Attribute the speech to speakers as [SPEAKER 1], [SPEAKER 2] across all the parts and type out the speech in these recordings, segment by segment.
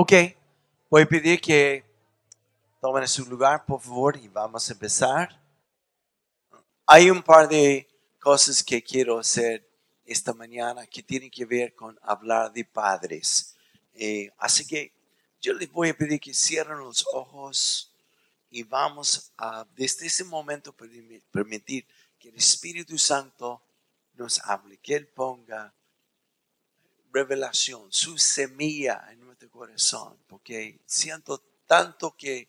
[SPEAKER 1] Ok, voy a pedir que tomen su lugar, por favor, y vamos a empezar. Hay un par de cosas que quiero hacer esta mañana que tienen que ver con hablar de padres. Eh, así que yo les voy a pedir que cierren los ojos y vamos a, desde ese momento, permitir que el Espíritu Santo nos hable, que Él ponga revelación, su semilla en nuestro corazón, porque siento tanto que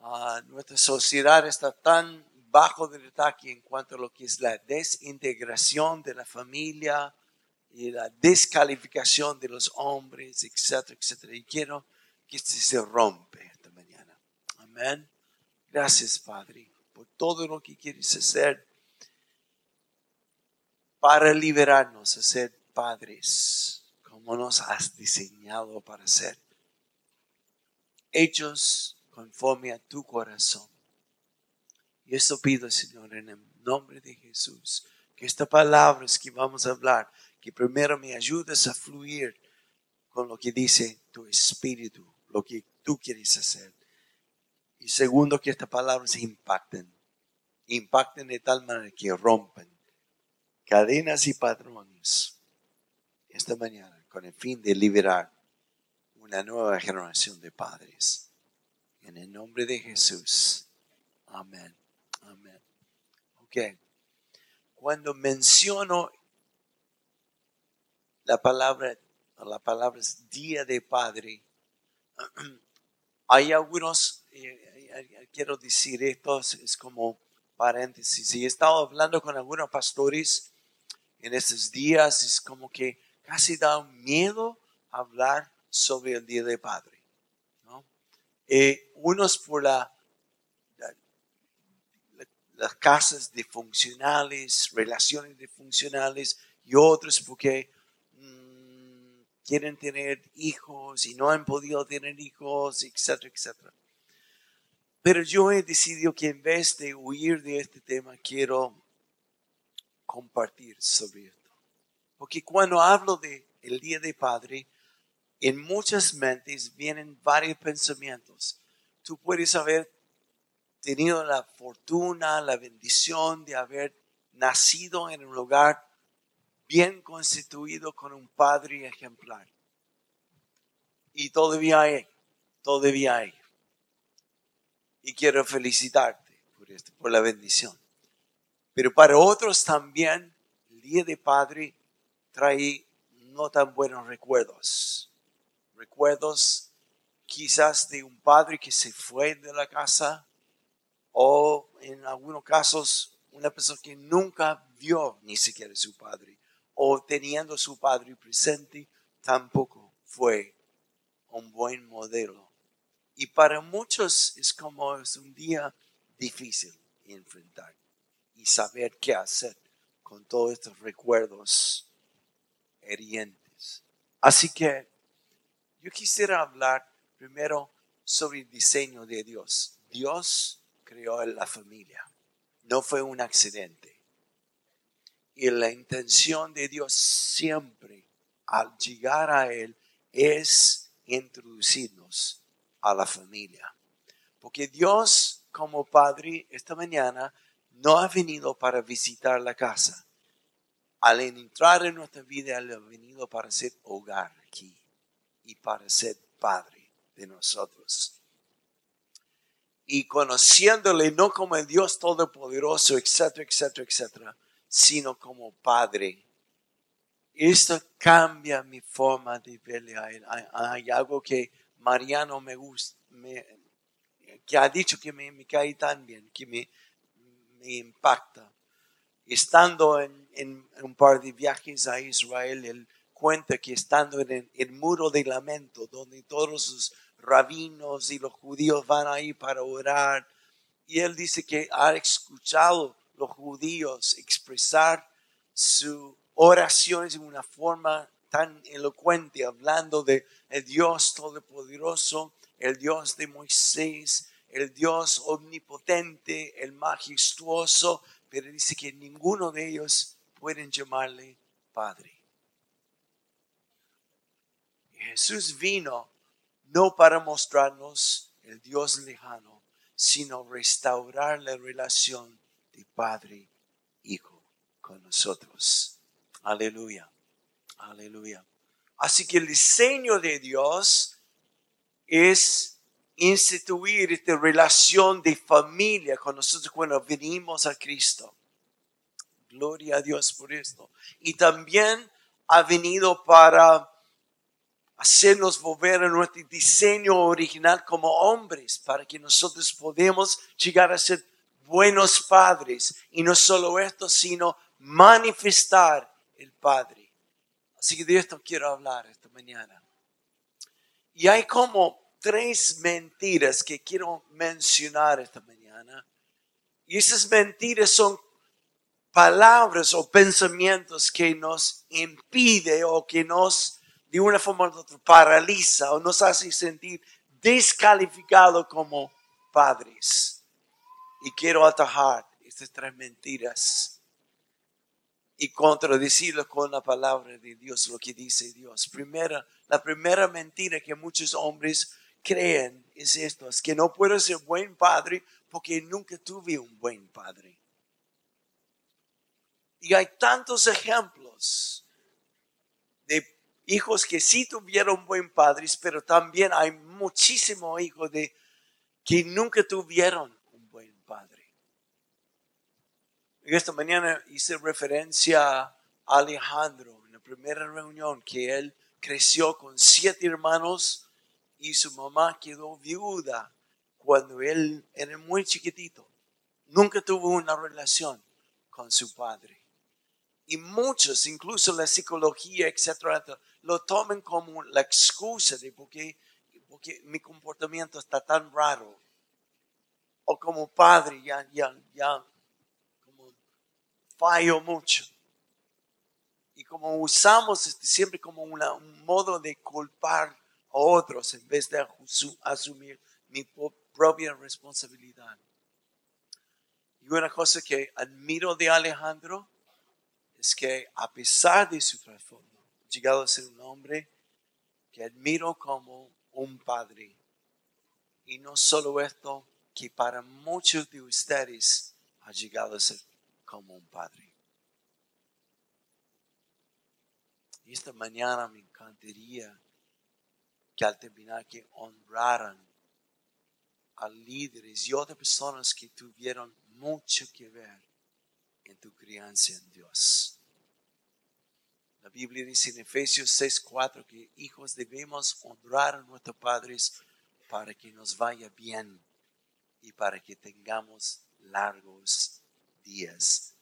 [SPEAKER 1] ah, nuestra sociedad está tan bajo del ataque en cuanto a lo que es la desintegración de la familia y la descalificación de los hombres, etcétera, etcétera. Y quiero que se rompe esta mañana. Amén. Gracias, Padre, por todo lo que quieres hacer para liberarnos a ser padres como nos has diseñado para ser. Hechos conforme a tu corazón. Y esto pido, Señor, en el nombre de Jesús, que estas palabras que vamos a hablar, que primero me ayudes a fluir con lo que dice tu espíritu, lo que tú quieres hacer. Y segundo, que estas palabras impacten, impacten de tal manera que rompen cadenas y patrones esta mañana con el fin de liberar una nueva generación de padres. En el nombre de Jesús. Amén. Amén. Ok. Cuando menciono la palabra, la palabra es día de padre, hay algunos, eh, quiero decir esto, es como paréntesis. Y he estado hablando con algunos pastores en estos días, es como que casi da miedo hablar sobre el Día de Padre. ¿no? Eh, unos por la las casas disfuncionales, relaciones disfuncionales, y otros porque mm, quieren tener hijos y no han podido tener hijos, etcétera, etcétera. Pero yo he decidido que en vez de huir de este tema, quiero compartir sobre esto. Porque cuando hablo de el Día de Padre, en muchas mentes vienen varios pensamientos. Tú puedes haber tenido la fortuna, la bendición de haber nacido en un lugar bien constituido con un padre ejemplar. Y todavía hay, todavía hay. Y quiero felicitarte por esto, por la bendición. Pero para otros también, el Día de Padre trae no tan buenos recuerdos. Recuerdos quizás de un padre que se fue de la casa, o en algunos casos una persona que nunca vio ni siquiera su padre o teniendo su padre presente tampoco fue un buen modelo. Y para muchos es como es un día difícil enfrentar y saber qué hacer con todos estos recuerdos herientes. Así que yo quisiera hablar primero sobre el diseño de Dios. Dios creó la familia. No fue un accidente. Y la intención de Dios siempre al llegar a Él es introducirnos a la familia. Porque Dios como Padre esta mañana no ha venido para visitar la casa. Al entrar en nuestra vida, Él ha venido para ser hogar aquí y para ser Padre de nosotros y conociéndole no como el Dios Todopoderoso, etcétera, etcétera, etcétera, sino como Padre. Esto cambia mi forma de verle a Él. Hay, algo que Mariano me gusta, que ha dicho que me, cae tan bien, que me impacta. Estando en, un par de viajes a Israel, él cuenta que estando en el, muro de lamento, donde todos sus rabinos y los judíos van ahí para orar. Y él dice que ha escuchado los judíos expresar su oraciones en una forma tan elocuente, hablando de el Dios Todopoderoso, el Dios de Moisés, el Dios omnipotente, el majestuoso, pero dice que ninguno de ellos pueden llamarle Padre. Jesús vino no para mostrarnos el Dios lejano, sino restaurar la relación de Padre-Hijo con nosotros. Aleluya, aleluya. Así que el diseño de Dios es instituir esta relación de familia con nosotros cuando venimos a Cristo. Gloria a Dios por esto. Y también ha venido para hacernos volver a nuestro diseño original como hombres, para que nosotros podamos llegar a ser buenos padres. Y no solo esto, sino manifestar el Padre. Así que de esto quiero hablar esta mañana. Y hay como tres mentiras que quiero mencionar esta mañana. Y esas mentiras son palabras o pensamientos que nos impide o que nos de una forma u otra paraliza o nos hace sentir descalificados como padres. Y quiero atajar estas tres mentiras y contradecirlo con la palabra de Dios, lo que dice Dios. Primera, la primera mentira que muchos hombres creen es esto, es que no puedo ser buen padre porque nunca tuve un buen padre. Y hay tantos ejemplos de hijos que sí tuvieron buen padres, pero también hay muchísimos hijos de que nunca tuvieron un buen padre. Esta mañana hice referencia a Alejandro en la primera reunión que él creció con siete hermanos y su mamá quedó viuda cuando él era muy chiquitito. Nunca tuvo una relación con su padre. Y muchos, incluso la psicología, etcétera, lo toman como la excusa de por qué, mi comportamiento está tan raro. O como padre ya, ya, ya, como fallo mucho. Y como usamos este, siempre como un modo de culpar a otros en vez de asumir mi propia responsabilidad. Y una cosa que admiro de Alejandro es que a pesar de su transformación, llegado a ser un hombre que admiro como un padre. Y no solo esto, que para muchos de ustedes ha llegado a ser como un padre. Y esta mañana me encantaría que al terminar que honraran a líderes y otras personas que tuvieron mucho que ver en tu crianza en Dios. La Biblia dice en Efesios 6:4 que hijos debemos honrar a nuestros padres para que nos vaya bien y para que tengamos largos días.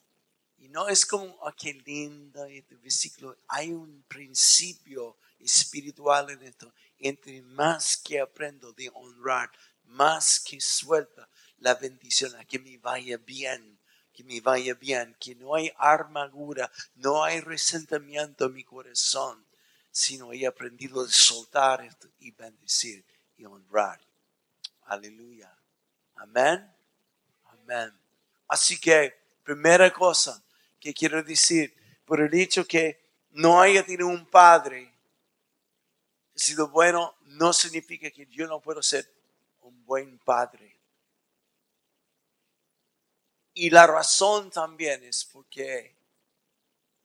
[SPEAKER 1] Y no es como, oh, qué lindo este versículo. Hay un principio espiritual en esto. Entre más que aprendo de honrar, más que suelta la bendición a que me vaya bien que me vaya bien, que no hay armadura, no hay resentimiento en mi corazón, sino he aprendido a soltar y bendecir y honrar. Aleluya. Amén. Amén. Así que, primera cosa que quiero decir, por el hecho que no haya tenido un padre, sido bueno, no significa que yo no puedo ser un buen padre. Y la razón también es porque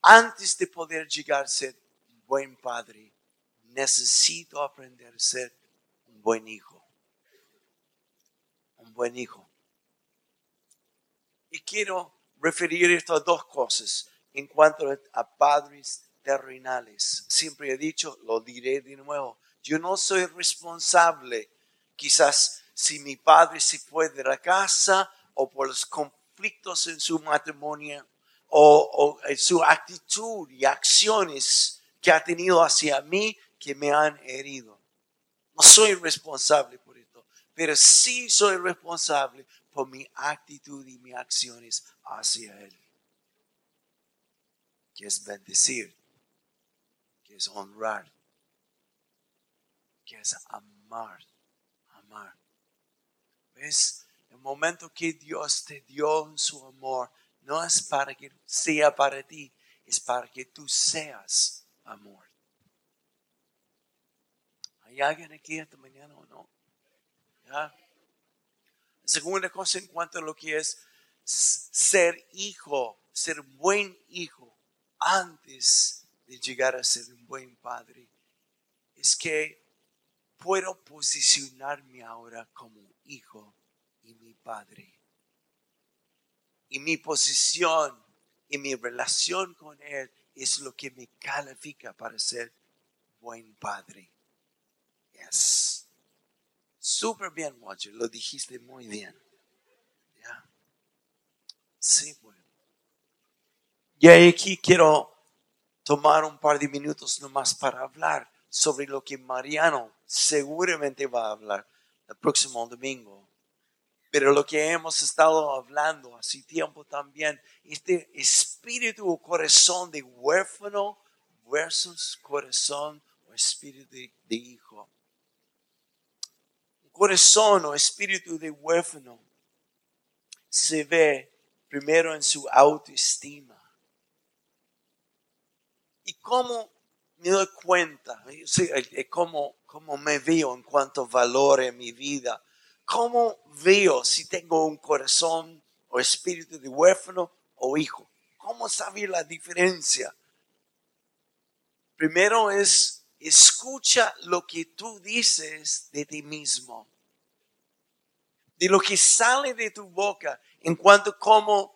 [SPEAKER 1] antes de poder llegar a ser un buen padre, necesito aprender a ser un buen hijo. Un buen hijo. Y quiero referir esto a dos cosas en cuanto a padres terrenales. Siempre he dicho, lo diré de nuevo, yo no soy responsable quizás si mi padre se fue de la casa o por los conflictos en su matrimonio o, en su actitud y acciones que ha tenido hacia mí que me han herido. No soy responsable por esto, pero sí soy responsable por mi actitud y mis acciones hacia Él. Que es bendecir, es honrar, que es amar, amar. ¿Ves? El momento que Dios te dio su amor no es para que sea para ti, es para que tú seas amor. ¿Hay alguien aquí esta mañana o no? ¿Ya? Segunda cosa en cuanto a lo que es ser hijo, ser buen hijo antes de llegar a ser un buen padre, es que puedo posicionarme ahora como hijo y mi padre. Y mi posición y mi relación con Él es lo que me califica para ser buen padre. Yes. Súper bien, Roger. Lo dijiste muy bien. ¿Ya? Sí, bueno. Y aquí quiero tomar un par de minutos nomás para hablar sobre lo que Mariano seguramente va a hablar el próximo domingo. Pero lo que hemos estado hablando hace tiempo también, este espíritu o corazón de huérfano versus corazón o espíritu de, de hijo. Corazón o espíritu de huérfano se ve primero en su autoestima. ¿Y cómo me doy cuenta? ¿Cómo, cómo me veo en cuanto valor en mi vida? ¿Cómo veo si tengo un corazón o espíritu de huérfano o hijo? ¿Cómo saber la diferencia? Primero es, escucha lo que tú dices de ti mismo. De lo que sale de tu boca en cuanto a cómo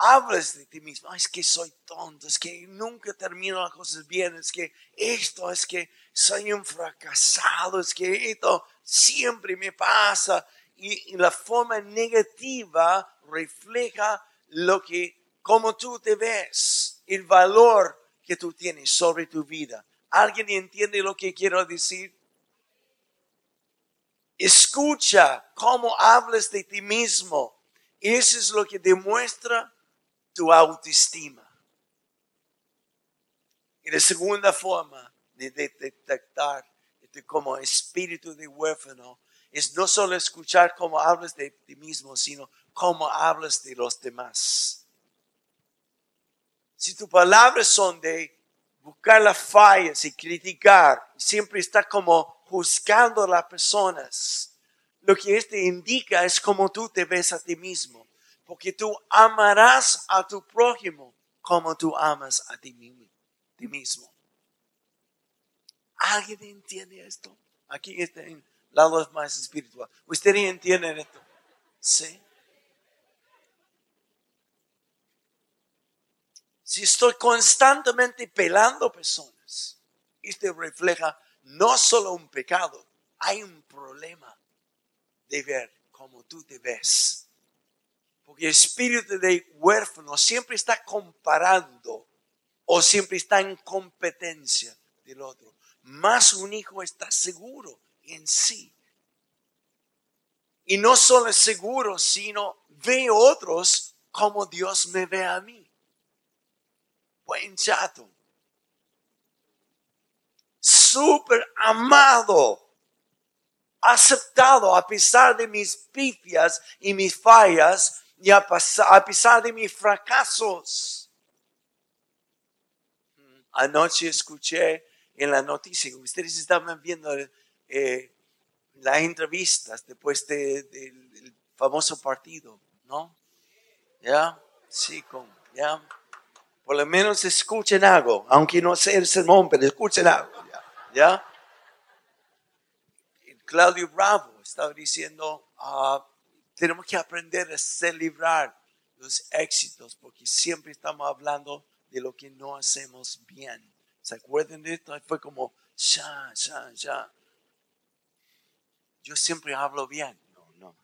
[SPEAKER 1] hablas de ti mismo. es que soy tonto, es que nunca termino las cosas bien, es que esto, es que soy un fracasado, es que esto siempre me pasa. Y, la forma negativa refleja lo que, como tú te ves, el valor que tú tienes sobre tu vida. ¿Alguien entiende lo que quiero decir? Escucha cómo hablas de ti mismo. Eso es lo que demuestra tu autoestima. Y la segunda forma de detectar este como espíritu de huérfano es no solo escuchar cómo hablas de ti mismo, sino cómo hablas de los demás. Si tus palabras son de buscar las fallas y criticar, siempre está como juzgando a las personas, lo que esto indica es cómo tú te ves a ti mismo porque tú amarás a tu prójimo como tú amas a ti mismo. ¿Alguien entiende esto? Aquí está en lado más espiritual. ¿Ustedes entienden esto? Sí. Si estoy constantemente pelando personas, esto refleja no solo un pecado, hay un problema de ver cómo tú te ves porque el espíritu de huérfano siempre está comparando o siempre está en competencia del otro. Más un hijo está seguro en sí. Y no solo es seguro, sino ve otros como Dios me ve a mí. Buen chato. Súper amado aceptado a pesar de mis pifias y mis fallas, y a, pesar de mis fracasos. Anoche escuché en la noticia, ustedes estaban viendo eh, las entrevistas después del famoso partido, ¿no? ¿Ya? Sí, con, ¿ya? Por lo menos escuchen algo, aunque no sea el sermón, pero escuchen algo, ¿ya? Claudio Bravo estaba diciendo, uh, tenemos que aprender a celebrar los éxitos porque siempre estamos hablando de lo que no hacemos bien. ¿Se acuerdan de esto? Fue como, ya, ya, ya. Yo siempre hablo bien. No, no.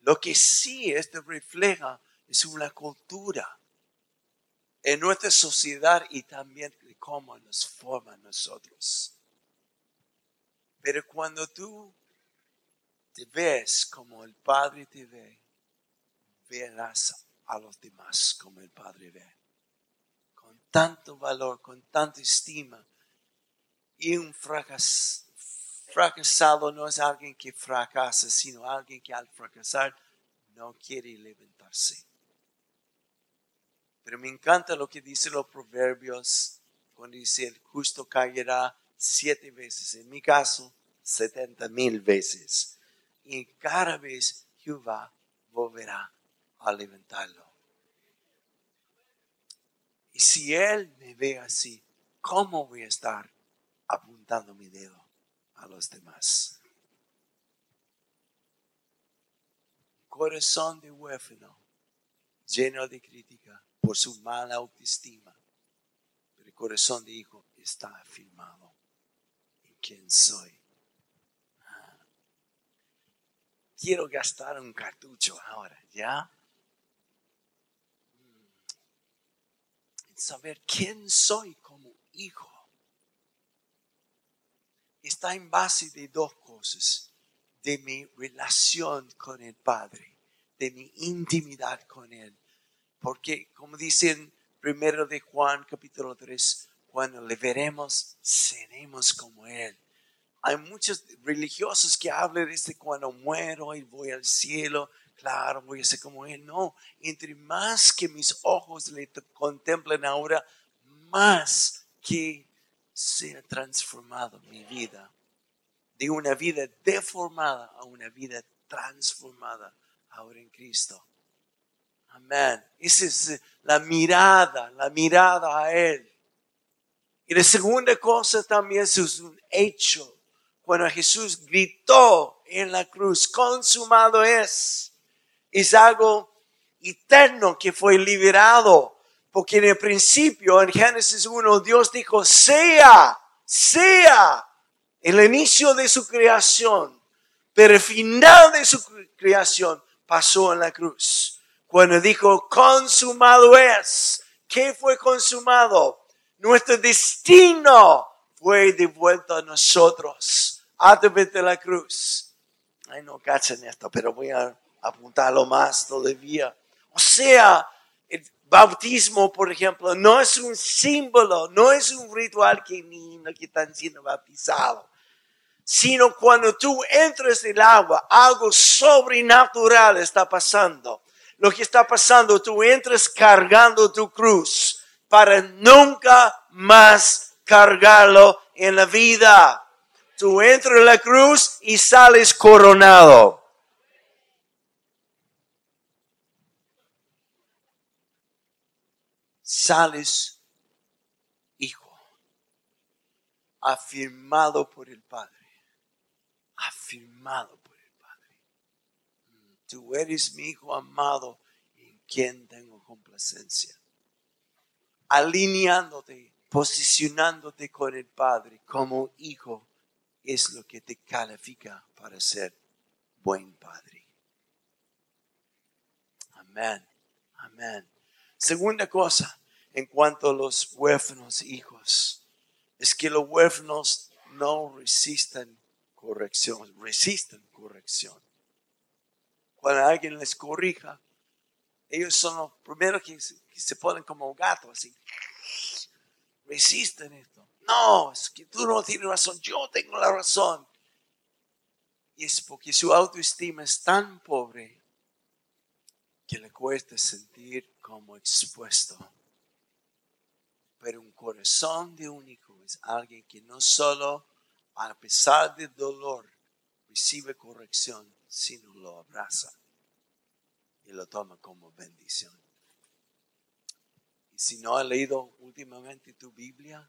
[SPEAKER 1] Lo que sí esto refleja es una cultura en nuestra sociedad y también cómo nos forma nosotros. Pero cuando tú te ves como el Padre te ve, verás a los demás como el Padre ve. Con tanto valor, con tanta estima. Y un fracasado no es alguien que fracasa, sino alguien que al fracasar no quiere levantarse. Pero me encanta lo que dicen los proverbios cuando dice el justo caerá siete veces, en mi caso, setenta mil veces. Y cada vez Jehová volverá a levantarlo. Y si Él me ve así, ¿cómo voy a estar apuntando mi dedo a los demás? Corazón de huérfano, lleno de crítica por su mala autoestima. Pero el corazón de hijo está afirmado en quién soy. Quiero gastar un cartucho ahora, ¿ya? saber quién soy como hijo está en base de dos cosas, de mi relación con el Padre, de mi intimidad con Él. Porque, como dicen primero de Juan capítulo 3, cuando le veremos, seremos como Él. Hay muchos religiosos que hablan de cuando muero y voy al cielo, claro, voy a ser como Él. No, entre más que mis ojos le contemplen ahora, más que sea transformado mi vida. De una vida deformada a una vida transformada ahora en Cristo. Amén. Esa es la mirada, la mirada a Él. Y la segunda cosa también es un hecho. Cuando Jesús gritó en la cruz, consumado es es algo eterno que fue liberado. Porque en el principio, en Génesis 1, Dios dijo, sea, sea el inicio de su creación. Pero el final de su creación pasó en la cruz. Cuando dijo, consumado es. ¿Qué fue consumado? Nuestro destino fue devuelto a nosotros a través de la cruz. Ay, no cachen esto, pero voy a apuntarlo más todavía. O sea, el bautismo, por ejemplo, no es un símbolo, no es un ritual que niños que están siendo bautizados, sino cuando tú entras en el agua, algo sobrenatural está pasando. Lo que está pasando, tú entras cargando tu cruz para nunca más cargarlo en la vida. Tú entras en la cruz y sales coronado. sales hijo, afirmado por el Padre, afirmado por el Padre. Tú eres mi hijo amado en quien tengo complacencia. Alineándote, posicionándote con el Padre como hijo es lo que te califica para ser buen Padre. Amén. Amén. Segunda cosa, en cuanto a los huérfanos hijos, es que los huérfanos no resisten corrección, resisten corrección. Cuando alguien les corrija, ellos son los primeros que, se ponen como gatos, así. Resisten esto. No, es que tú no tienes razón, yo tengo la razón. Y es porque su autoestima es tan pobre que le cuesta sentir como expuesto. Pero un corazón de único es alguien que no solo, a pesar del dolor, recibe corrección, sino lo abraza y lo toma como bendición. Y si no ha leído últimamente tu Biblia,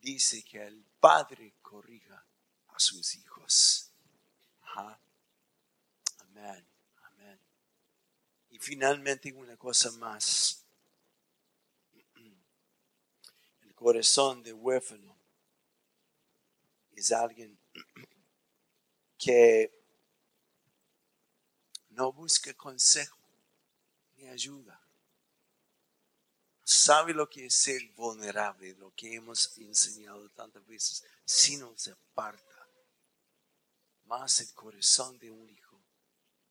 [SPEAKER 1] dice que el Padre corrija a sus hijos. Amén finalmente una cosa más. El corazón de huérfano es alguien que no busca consejo ni ayuda. Sabe lo que es ser vulnerable, lo que hemos enseñado tantas veces, sino se aparta. Más el corazón de un hijo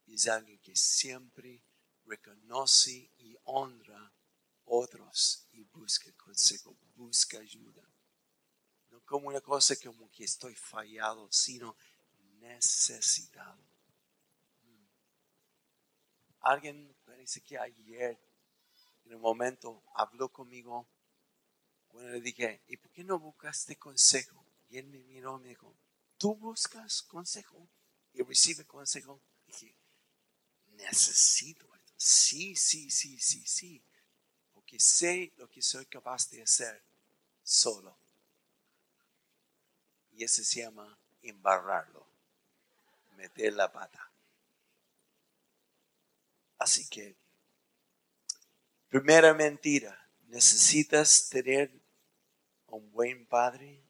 [SPEAKER 1] es alguien que siempre reconoce y honra otros y busca consejo, busca ayuda. No como una cosa como que estoy fallado, sino necesitado. Mm. Alguien parece que ayer, en un momento, habló conmigo cuando le dije, ¿y por qué no buscaste consejo? Y él me miró y me dijo, ¿tú buscas consejo? Y recibe consejo. dije, necesito esto. Sí, sí, sí, sí, sí. Porque sé lo que soy capaz de hacer solo. Y ese se llama embarrarlo, meter la pata. Así que, primera mentira, necesitas tener un buen padre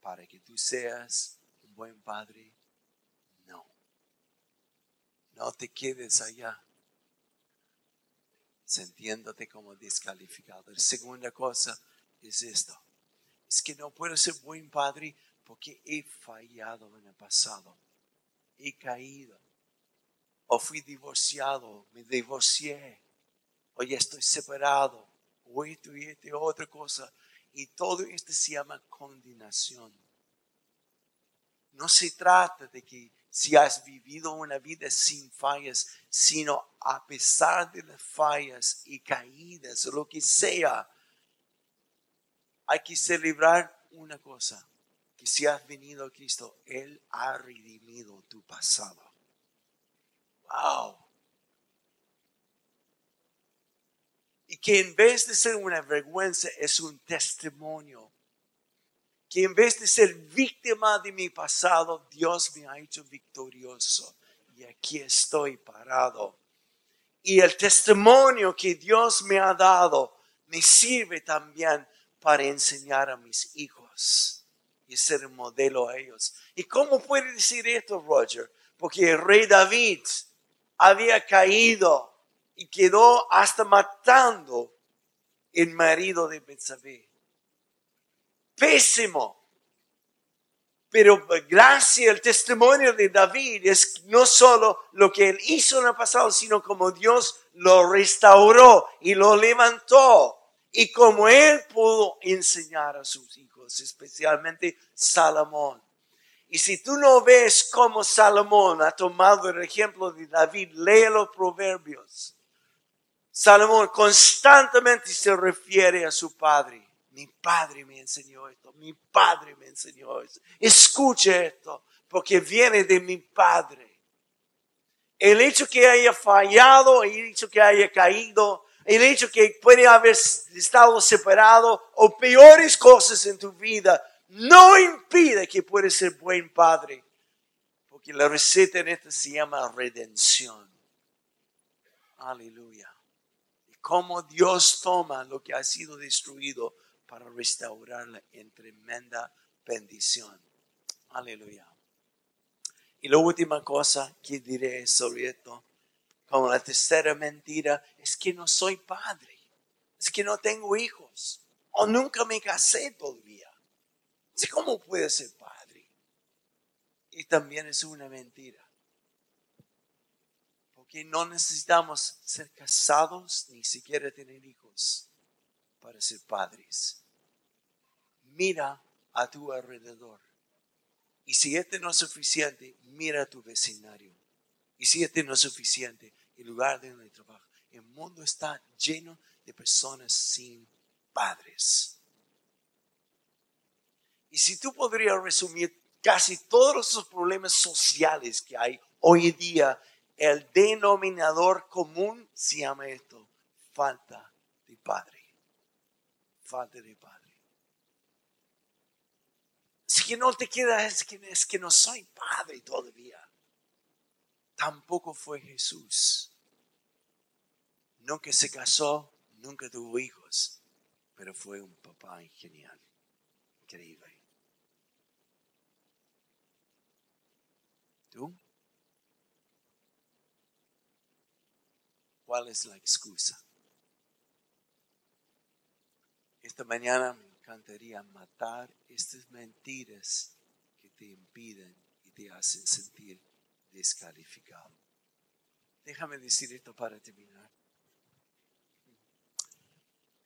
[SPEAKER 1] para que tú seas un buen padre. No. No te quedes allá sintiéndote como descalificado. La segunda cosa es esto. Es que no puedo ser buen padre porque he fallado en el pasado. He caído. O fui divorciado, me divorcié. O ya estoy separado. O esto y otra cosa. Y todo esto se llama condenación. No se trata de que si has vivido una vida sin fallas, sino a pesar de las fallas y caídas lo que sea, hay que celebrar una cosa, que si has venido a Cristo, Él ha redimido tu pasado. Wow. Que en vez de ser una vergüenza, es un testimonio. Que en vez de ser víctima de mi pasado, Dios me ha hecho victorioso. Y aquí estoy parado. Y el testimonio que Dios me ha dado me sirve también para enseñar a mis hijos y ser un modelo a ellos. ¿Y cómo puede decir esto, Roger? Porque el rey David había caído y quedó hasta el marido de Betsabé. Pésimo. Pero gracias al testimonio de David es no solo lo que él hizo en el pasado, sino como Dios lo restauró y lo levantó. Y como él pudo enseñar a sus hijos, especialmente Salomón. Y si tú no ves cómo Salomón ha tomado el ejemplo de David, lee los proverbios. Salomón constantemente se refiere a su padre. Mi padre me enseñó esto, mi padre me enseñó esto. Escuche esto, porque viene de mi padre. El hecho que haya fallado, el hecho que haya caído, el hecho que puede haber estado separado o peores cosas en tu vida, no impide que puedes ser buen padre. Porque la receta en esta se llama redención. Aleluya cómo Dios toma lo que ha sido destruido para restaurarla en tremenda bendición. Aleluya. Y la última cosa que diré sobre esto, como la tercera mentira, es que no soy padre, es que no tengo hijos, o nunca me casé todavía. ¿Cómo puede ser padre? Y también es una mentira que no necesitamos ser casados ni siquiera tener hijos para ser padres. Mira a tu alrededor. Y si este no es suficiente, mira a tu vecindario. Y si este no es suficiente, el lugar de donde trabajo. El mundo está lleno de personas sin padres. Y si tú podrías resumir casi todos los problemas sociales que hay hoy en día el denominador común se llama esto, falta de padre. Falta de padre. Si que no te queda, es es que no soy padre todavía. Tampoco fue Jesús. Nunca se casó, nunca tuvo hijos, pero fue un papá genial, increíble. ¿Tú? ¿Cuál es la excusa? Esta mañana me encantaría matar estas mentiras que te impiden y te hacen sentir descalificado. Déjame decir esto para terminar.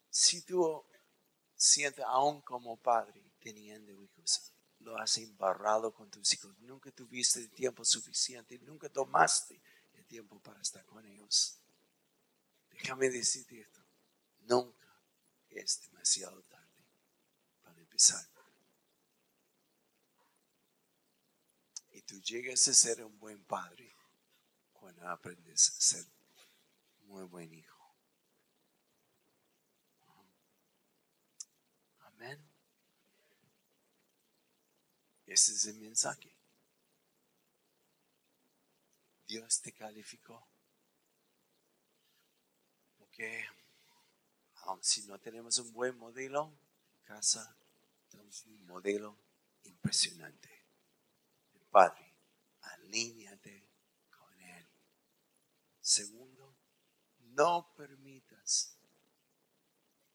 [SPEAKER 1] Si tú sientes aún como padre teniendo hijos, lo has embarrado con tus hijos, nunca tuviste el tiempo suficiente, nunca tomaste el tiempo para estar con ellos Déjame decirte esto. Nunca es demasiado tarde para empezar. tú llegas a ser un buen padre cuando aprendes a ser muy buen hijo. Amén. Ese es el mensaje. Dios te calificó. Porque aun si no tenemos un buen modelo en casa, tenemos un modelo impresionante. El Padre, alíñate con Él. Segundo, no permitas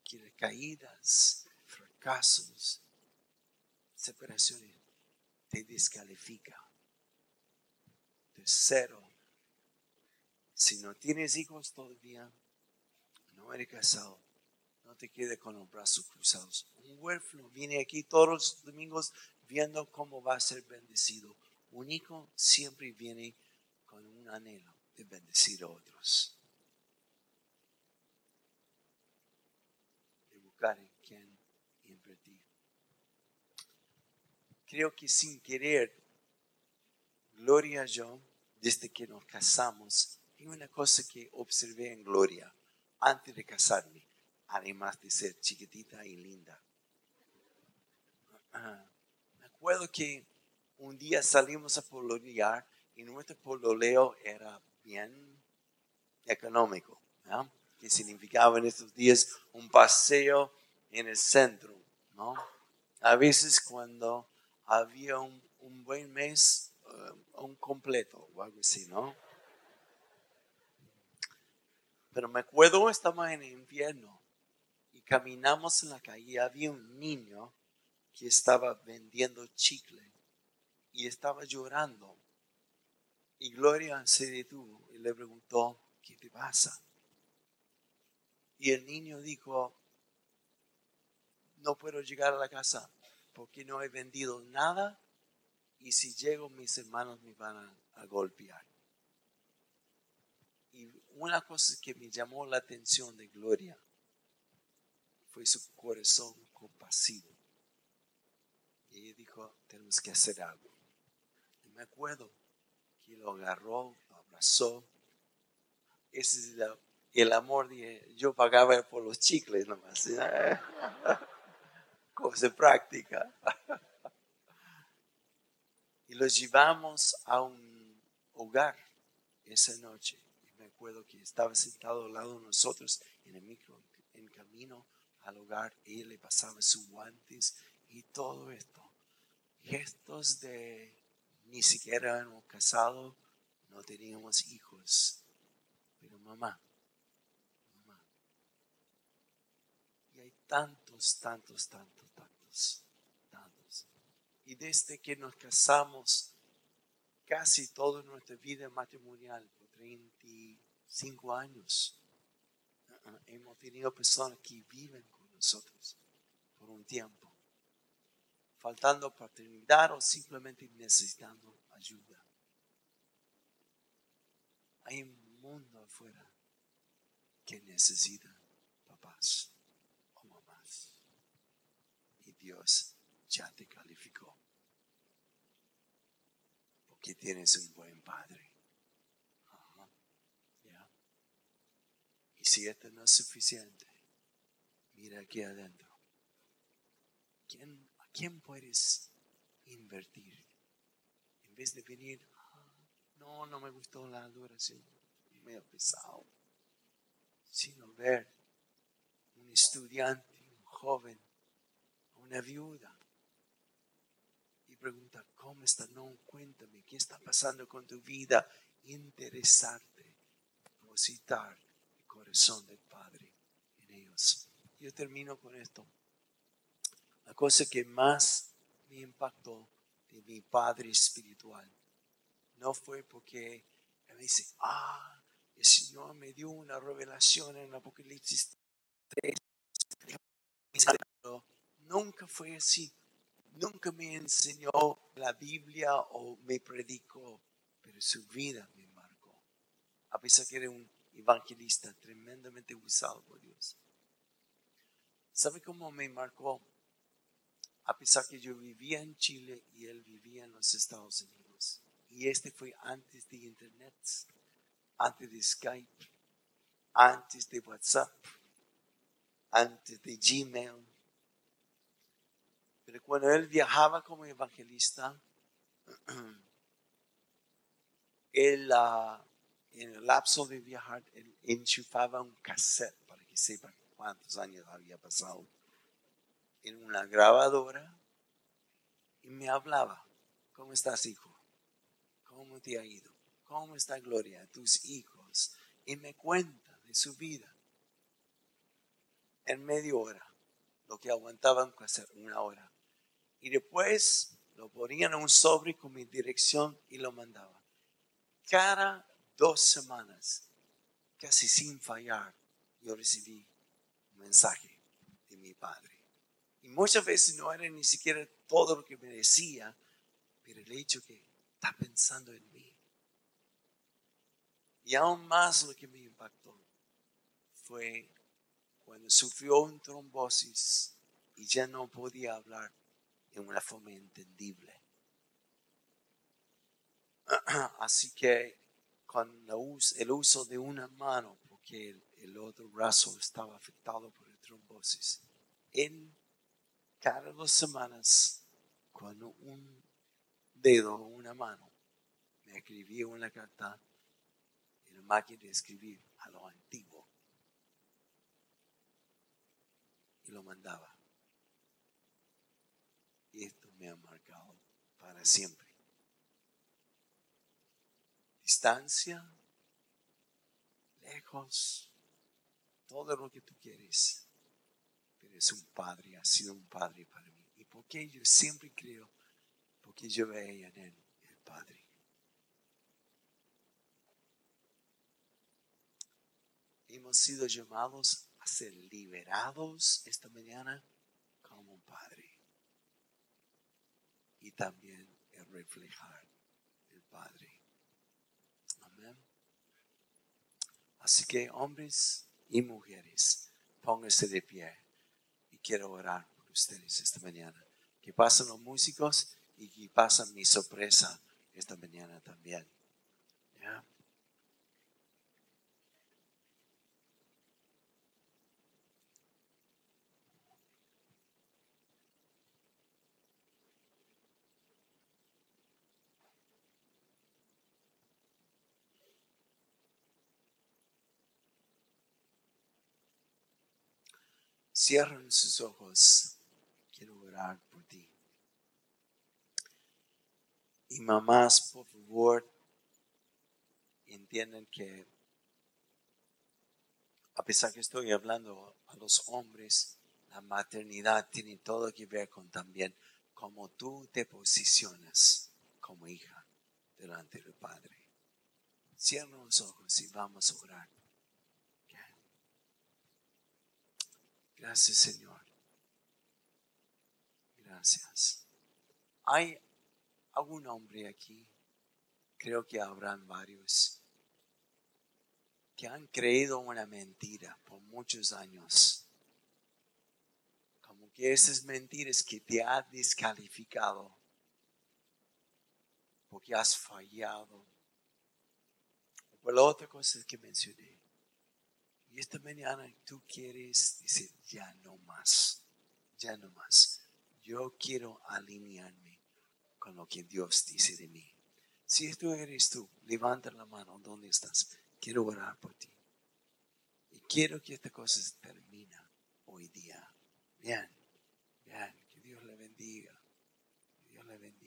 [SPEAKER 1] que las caídas, fracasos, separaciones te descalifica. Tercero, si no tienes hijos todavía, no eres casado, no te quedes con los brazos cruzados. Un huérfano viene aquí todos los domingos viendo cómo va a ser bendecido. Un hijo siempre viene con un anhelo de bendecir a otros. De buscar en quien invertir. Creo que sin querer, Gloria yo, desde que nos casamos, hay una cosa que observé en Gloria antes de casarme, además de ser chiquitita y linda. Ah, me acuerdo que un día salimos a pololear y nuestro pololeo era bien económico, que significaba en estos días un paseo en el centro. ¿no? A veces cuando había un, buen mes, uh, un completo o algo así, ¿no? Pero me acuerdo, estaba en invierno y caminamos en la calle. Había un niño que estaba vendiendo chicle y estaba llorando. Y Gloria se detuvo y le preguntó, ¿qué te pasa? Y el niño dijo, no puedo llegar a la casa porque no he vendido nada y si llego mis hermanos me van a, golpear. Una cosa que me llamó la atención de Gloria fue su corazón compasivo. Y ella dijo, tenemos que hacer algo. Y me acuerdo que lo agarró, lo abrazó. Ese es el, amor de yo pagaba por los chicles nomás. Cosa práctica. y los llevamos a un hogar esa noche. Acuerdo que estaba sentado al lado de nosotros en el micro, en camino al hogar. Y le pasaba sus guantes y todo esto. Gestos de ni siquiera hemos casado, no teníamos hijos. Pero mamá, mamá. Y hay tantos, tantos, tantos, tantos, tantos. Y desde que nos casamos, casi toda nuestra vida matrimonial, por 35 años, uh-uh, hemos tenido personas que viven con nosotros por un tiempo faltando paternidad o simplemente necesitando ayuda. Hay un mundo afuera que necesita papás o mamás. Y Dios ya te calificó. Porque tienes un buen padre. Y si esto no es suficiente, mira aquí adentro. ¿Quién quién puedes invertir? En vez de venir, ah, no, no me gustó la adoración, medio pesado, sino ver un estudiante, un joven, una viuda, y preguntar, ¿cómo está? No, cuéntame, ¿qué está pasando con tu vida? Interesarte, depositar corazón del Padre en ellos. Yo termino con esto. La cosa que más me impactó de mi padre espiritual no fue porque me dice, ah, el Señor me dio una revelación en Apocalipsis 3. Nunca fue así. Nunca me enseñó la Biblia o me predicó, pero su vida me marcó. A pesar que era un evangelista tremendamente usado por Dios. ¿Sabe cómo me marcó? a pesar que yo vivía en Chile y él vivía en los Estados Unidos. Y este fue antes de Internet, antes de Skype, antes de WhatsApp, antes de Gmail. Pero cuando él viajaba como evangelista, él, ah, en el lapso de viajar, él enchufaba un cassette, para que sepan cuántos años había pasado, en una grabadora y me hablaba. ¿Cómo estás, hijo? ¿Cómo te ha ido? ¿Cómo está Gloria, tus hijos? Y me cuenta de su vida. En media hora, lo que aguantaban hacer una hora. Y después lo ponían en un sobre con mi dirección y lo mandaban. Cada dos semanas, casi sin fallar, yo recibí un mensaje de mi padre. Y muchas veces no era ni siquiera todo lo que me decía, pero el hecho que está pensando en mí. Y aún más lo que me impactó fue cuando sufrió un trombosis y ya no podía hablar en una forma entendible. Así que con el uso de una mano, porque el, otro brazo estaba afectado por el trombosis, en cada dos semanas, cuando un dedo o una mano me escribía una carta en la máquina de escribir a lo antiguo y lo mandaba. Y esto me ha marcado para siempre. Distancia, lejos, todo lo que tú quieres. Pero es un padre, ha sido un padre para mí. ¿Y por qué yo siempre creo? Porque yo veía en él el Padre. Hemos sido llamados a ser liberados esta mañana como un Padre y también el reflejar el Padre. Amén. Así que hombres y mujeres, pónganse de pie y quiero orar por ustedes esta mañana. Que pasen los músicos y que pasen mi sorpresa esta mañana también. ¿Ya? Cierren sus ojos. Quiero orar por ti. Y mamás, por favor, entienden que a pesar que estoy hablando a los hombres, la maternidad tiene todo que ver con también cómo tú te posicionas como hija delante del Padre. Cierren los ojos y vamos a orar. Gracias, Señor. Gracias. ¿Hay algún hombre aquí? Creo que habrán varios que han creído una mentira por muchos años. Como que esas mentiras que te han descalificado porque has fallado. Por la otra cosa que mencioné. Y esta mañana tú quieres decir, ya no más, ya no más. Yo quiero alinearme con lo que Dios dice de mí. Si esto eres tú, levanta la mano donde estás. Quiero orar por ti. Y quiero que esta cosa termine hoy día. Bien, bien, que Dios le bendiga. Que Dios le bendiga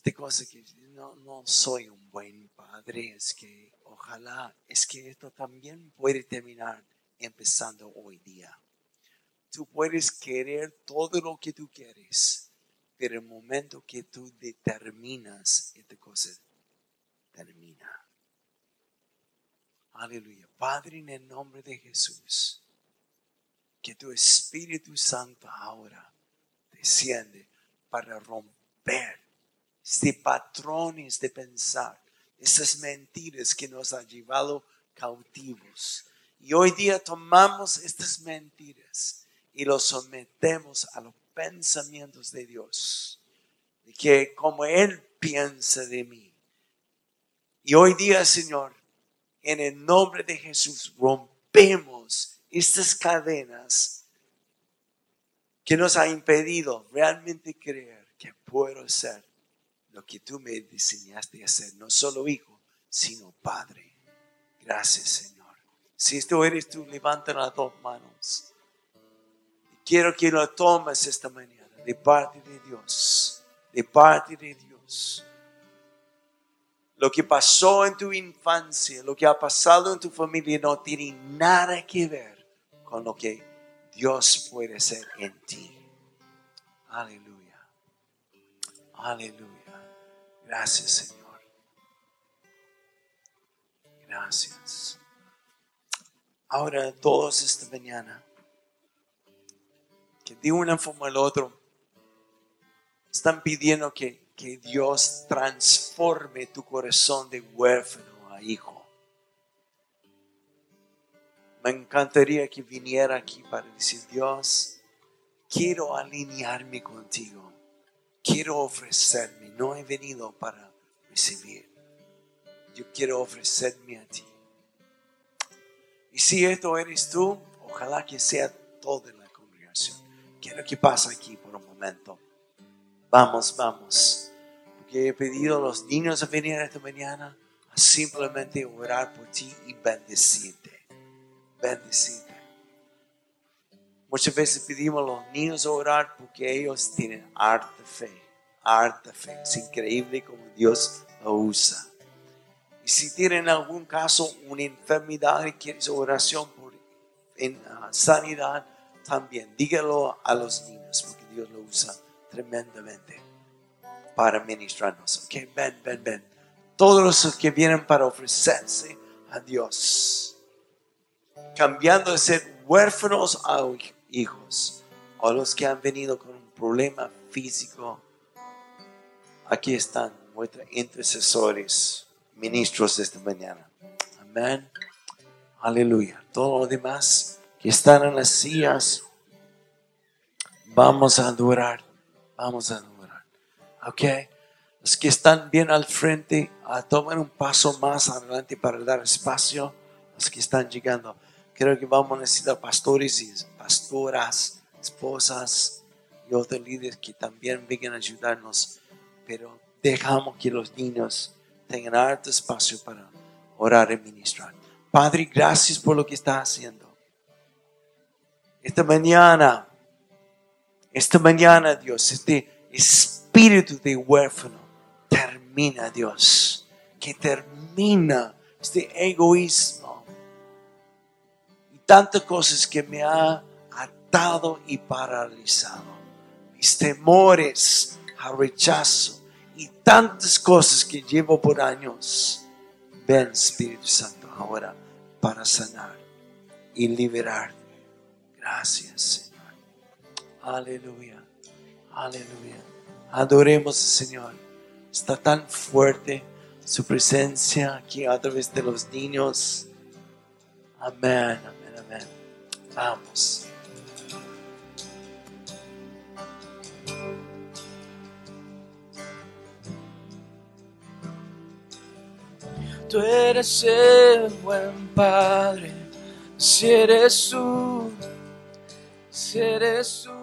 [SPEAKER 1] esta cosa que no, no soy un buen padre, es que ojalá, es que esto también puede terminar empezando hoy día. Tú puedes querer todo lo que tú quieres, pero el momento que tú determinas, esta cosa termina. Aleluya. Padre, en el nombre de Jesús, que tu Espíritu Santo ahora desciende para romper de patrones de pensar, esas mentiras que nos han llevado cautivos. Y hoy día tomamos estas mentiras y los sometemos a los pensamientos de Dios. de que como Él piensa de mí. Y hoy día, Señor, en el nombre de Jesús, rompemos estas cadenas que nos ha impedido realmente creer que puedo ser lo que tú me diseñaste hacer, no solo hijo, sino padre. Gracias, Señor. Si esto eres tú, levanta las dos manos. Quiero que lo tomes esta mañana de parte de Dios, de parte de Dios. Lo que pasó en tu infancia, lo que ha pasado en tu familia no tiene nada que ver con lo que Dios puede hacer en ti. Aleluya. Aleluya. Gracias, Señor. Gracias. Ahora todos esta mañana, que de una forma o la otra, están pidiendo que, que Dios transforme tu corazón de huérfano a hijo. Me encantaría que viniera aquí para decir, Dios, quiero alinearme contigo. Quiero ofrecerme. No he venido para recibir. Yo quiero ofrecerme a ti. Y si esto eres tú, ojalá que sea toda la congregación. Quiero que pase aquí por un momento. Vamos, vamos. Porque he pedido a los niños a venir esta mañana a simplemente orar por ti y bendecirte. Bendecirte. Muchas veces pedimos a los niños orar porque ellos tienen harta fe. Harta fe. Es increíble como Dios lo usa si tienen algún caso, una enfermedad y quieres oración por uh, sanidad, también dígalo a los niños, porque Dios lo usa tremendamente para ministrarnos. Ok, ven, ven, ven. Todos los que vienen para ofrecerse a Dios, cambiando de ser huérfanos a hijos, o los que han venido con un problema físico, aquí están nuestros intercesores ministros esta mañana. Amén. Aleluya. Todo lo demás que están en las sillas, vamos a adorar. Vamos a adorar. Ok. Los que están bien al frente, a tomar un paso más adelante para dar espacio. Los que están llegando. Creo que vamos a necesitar pastores y pastoras, esposas y otros líderes que también vengan a ayudarnos. Pero dejamos que los niños tengan harto espacio para orar y ministrar. Padre, gracias por lo que estás haciendo. Esta mañana, esta mañana, Dios, este espíritu de huérfano termina, Dios, que termina este egoísmo y tantas cosas que me ha atado y paralizado. Mis temores a rechazo y tantas cosas que llevo por años. Ven Espíritu Santo ahora para sanar y liberar. Gracias Señor. Aleluya. Aleluya. Adoremos al Señor. Está tan fuerte su presencia aquí a través de los niños. Amén, amén, amén. Vamos.
[SPEAKER 2] Tú eres el buen Padre, si eres tú, si eres tú.